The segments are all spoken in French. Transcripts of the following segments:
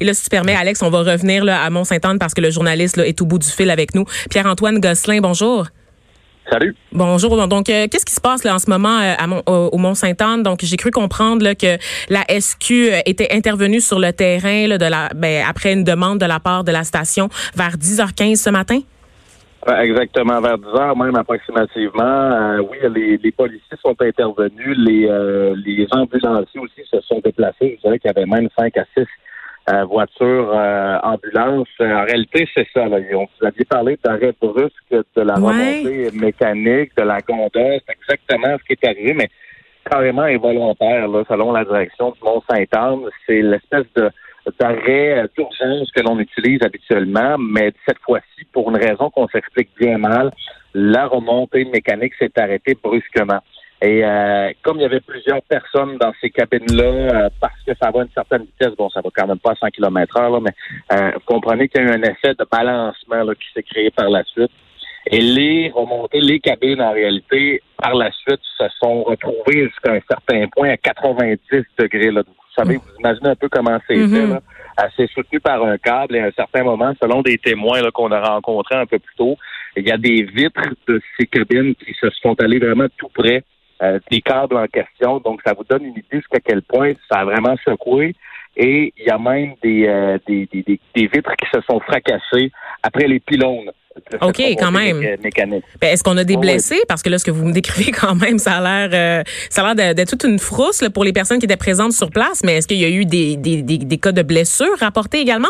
Et là, si tu permets, Alex, on va revenir là, à Mont-Saint-Anne parce que le journaliste là, est au bout du fil avec nous. Pierre-Antoine Gosselin, bonjour. Salut. Bonjour. Donc, euh, qu'est-ce qui se passe là en ce moment euh, à au Mont-Saint-Anne Donc, j'ai cru comprendre là, que la SQ euh, était intervenue sur le terrain là, de la, ben, après une demande de la part de la station vers 10h15 ce matin? Exactement, vers 10 h même approximativement. oui, les, les, policiers sont intervenus, les, les ambulanciers aussi se sont déplacés. Je dirais qu'il y avait même 5 à 6 euh, voiture, euh, ambulance. En réalité, c'est ça. Là. On vous aviez parlé d'arrêt brusque, de la remontée mécanique, de la gondole. C'est exactement ce qui est arrivé, mais carrément involontaire, là, selon la direction du Mont-Saint-Anne. C'est l'espèce de d'arrêt d'urgence que l'on utilise habituellement, mais cette fois-ci, pour une raison qu'on s'explique bien mal, la remontée mécanique s'est arrêtée brusquement. Et euh, comme il y avait plusieurs personnes dans ces cabines-là, euh, parce que ça va à une certaine vitesse, bon, ça va quand même pas à 100 km heure, mais euh, vous comprenez qu'il y a eu un effet de balancement là, qui s'est créé par la suite. Et les remontées, les cabines, en réalité, par la suite, se sont retrouvées jusqu'à un certain point à 90 degrés. Là. Vous savez, vous imaginez un peu comment c'était, mm-hmm. là. C'est soutenu par un câble et à un certain moment, selon des témoins qu'on a rencontrés un peu plus tôt, il y a des vitres de ces cabines qui se sont allées vraiment tout près euh, des câbles en question. Donc, ça vous donne une idée jusqu'à quel point ça a vraiment secoué. Et il y a même des, euh, des, des, des, vitres qui se sont fracassées après les pylônes. OK, quand même. Ben, est-ce qu'on a des blessés? Parce que là, ce que vous me décrivez quand même, ça a l'air euh, ça a l'air d'être toute une frousse là, pour les personnes qui étaient présentes sur place. Mais est-ce qu'il y a eu des, des, des, des cas de blessures rapportés également?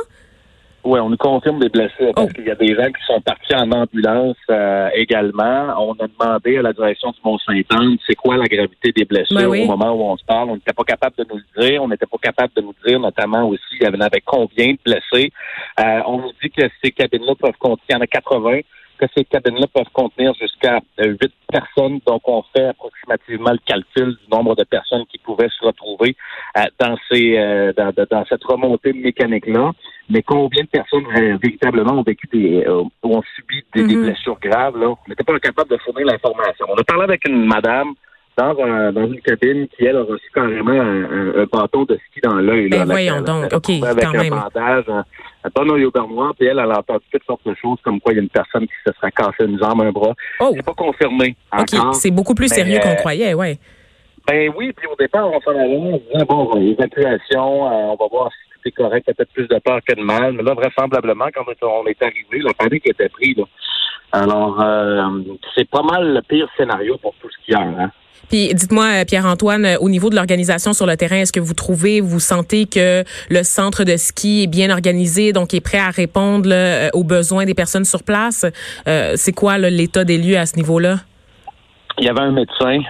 Oui, on nous confirme des blessés parce oh. qu'il y a des gens qui sont partis en ambulance euh, également. On a demandé à la direction du Mont-Saint-Anne c'est quoi la gravité des blessures ben au moment où on se parle? On n'était pas capable de nous le dire. On n'était pas capable de nous dire notamment aussi il y avait combien de blessés. Euh, on nous dit que ces cabines-là peuvent contenir, il y en a 80 que ces cabines-là peuvent contenir jusqu'à euh, huit personnes. Donc, on fait approximativement le calcul du nombre de personnes qui pouvaient se retrouver euh, dans ces euh, dans, dans, cette remontée mécanique-là. Mais combien de personnes véritablement ont vécu des ont subi des, des mm-hmm. blessures graves, là? On n'était pas capable de fournir l'information. On a parlé avec une madame dans, dans une cabine qui, elle, a reçu carrément un, un, bâton de ski dans l'œil. Ben voyons donc, OK, avec quand un même. bandage, un, un bon au puis elle, elle a entendu toutes sortes de choses, comme quoi il y a une personne qui se serait cassé une jambe, un bras. Oh. C'est pas confirmé OK, c'est beaucoup plus sérieux qu'on croyait, ouais. Ben oui, puis au départ, on s'en allait en disant, bon, évacuation, euh, on va voir si tout est correct, peut-être plus de peur que de mal. Mais là, vraisemblablement, quand on est arrivé, la panique était prise. Là. Alors, euh, c'est pas mal le pire scénario pour tout ce qu'il y a. Hein? Puis dites-moi, euh, Pierre-Antoine, euh, au niveau de l'organisation sur le terrain, est-ce que vous trouvez, vous sentez que le centre de ski est bien organisé, donc est prêt à répondre aux besoins des personnes sur place? c'est quoi l'état des lieux à ce niveau-là? Il y avait un médecin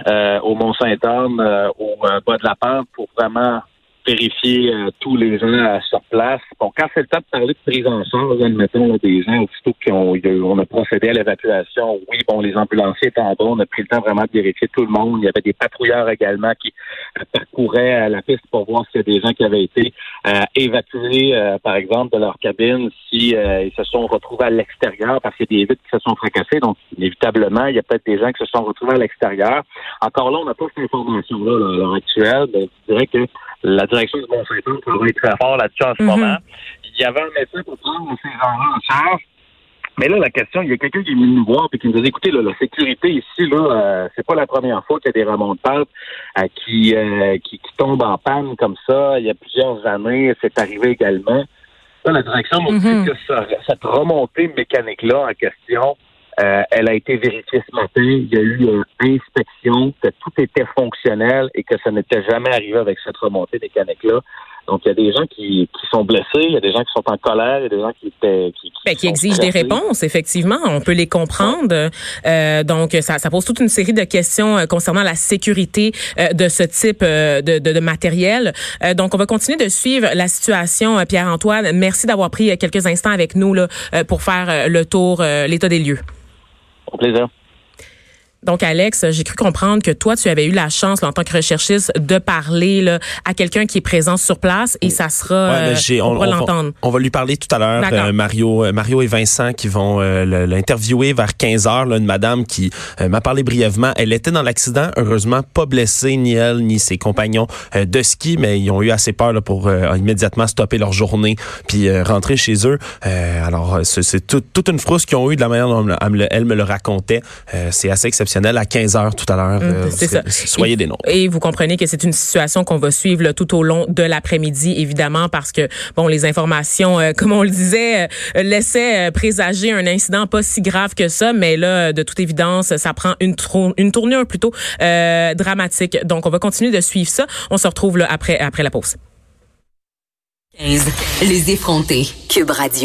au Mont-Saint-Anne, au bas de la pente, pour vraiment vérifier euh, tous les gens à sur place. Bon, quand c'est le temps de parler de prise en charge, admettons, des gens, aussitôt qu'on on a procédé à l'évacuation, oui, bon, les ambulanciers étaient en on a pris le temps vraiment de vérifier tout le monde. Il y avait des patrouilleurs également qui euh, parcouraient la piste pour voir s'il y a des gens qui avaient été euh, évacués, par exemple, de leur cabine, si ils se sont retrouvés à l'extérieur parce qu'il y a des vitres qui se sont fracassées. Donc, inévitablement, il y a peut-être des gens qui se sont retrouvés à l'extérieur. Encore là, on n'a pas cette information-là à l'heure actuelle. Ben, je dirais que la direction du Mont-Saint-Anne travaille très fort là-dessus en ce mhm. moment. Il y avait un médecin pour prendre ces gens-là en charge. Mais là, la question, il y a quelqu'un qui est venu nous voir et qui nous a dit, écoutez, là, la sécurité ici, là, euh, c'est pas la première fois qu'il y a des remontées euh, qui, euh, qui, qui, tombent en panne comme ça. Il y a plusieurs années, c'est arrivé également. Là, la direction nous dit mhm. que cette remontée mécanique-là en question, euh, elle a été vérifiée ce matin. Il y a eu une inspection, que tout était fonctionnel et que ça n'était jamais arrivé avec cette remontée mécanique-là. Donc, il y a des gens qui, qui sont blessés, il y a des gens qui sont en colère, il y a des gens qui étaient, qui, qui, ben, exigent des réponses. Effectivement, on peut les comprendre. Euh, donc, ça, ça, pose toute une série de questions euh, concernant la sécurité euh, de ce type de, de, de, matériel. donc, on va continuer de suivre la situation, Pierre-Antoine. Merci d'avoir pris quelques instants avec nous là, pour faire le tour, l'état des lieux. Au plaisir. Donc, Alex, j'ai cru comprendre que toi, tu avais eu la chance, en tant que recherchiste, de parler là, à quelqu'un qui est présent sur place et ça sera, ouais, euh, on, on, va l'entendre. On va lui parler tout à l'heure, euh, Mario, euh, Mario et Vincent qui vont l'interviewer vers 15 heures, là, une madame qui m'a parlé brièvement. Elle était dans l'accident, heureusement pas blessée, ni elle, ni ses compagnons de ski, mais ils ont eu assez peur là, pour immédiatement stopper leur journée puis rentrer chez eux. alors, c'est toute une frousse qu'ils ont eu de la manière dont elle me le racontait. c'est assez exceptionnel. À 15 heures tout à l'heure, mmh, ça. soyez des noms. Et vous comprenez que c'est une situation qu'on va suivre tout au long de l'après-midi, évidemment, parce que bon, les informations, euh, comme on le disait, euh, laissaient euh, présager un incident pas si grave que ça, mais là, de toute évidence, ça prend une, une tournure plutôt dramatique. Donc, on va continuer de suivre ça. On se retrouve là après après la pause. 15. Les effrontés. Cube Radio.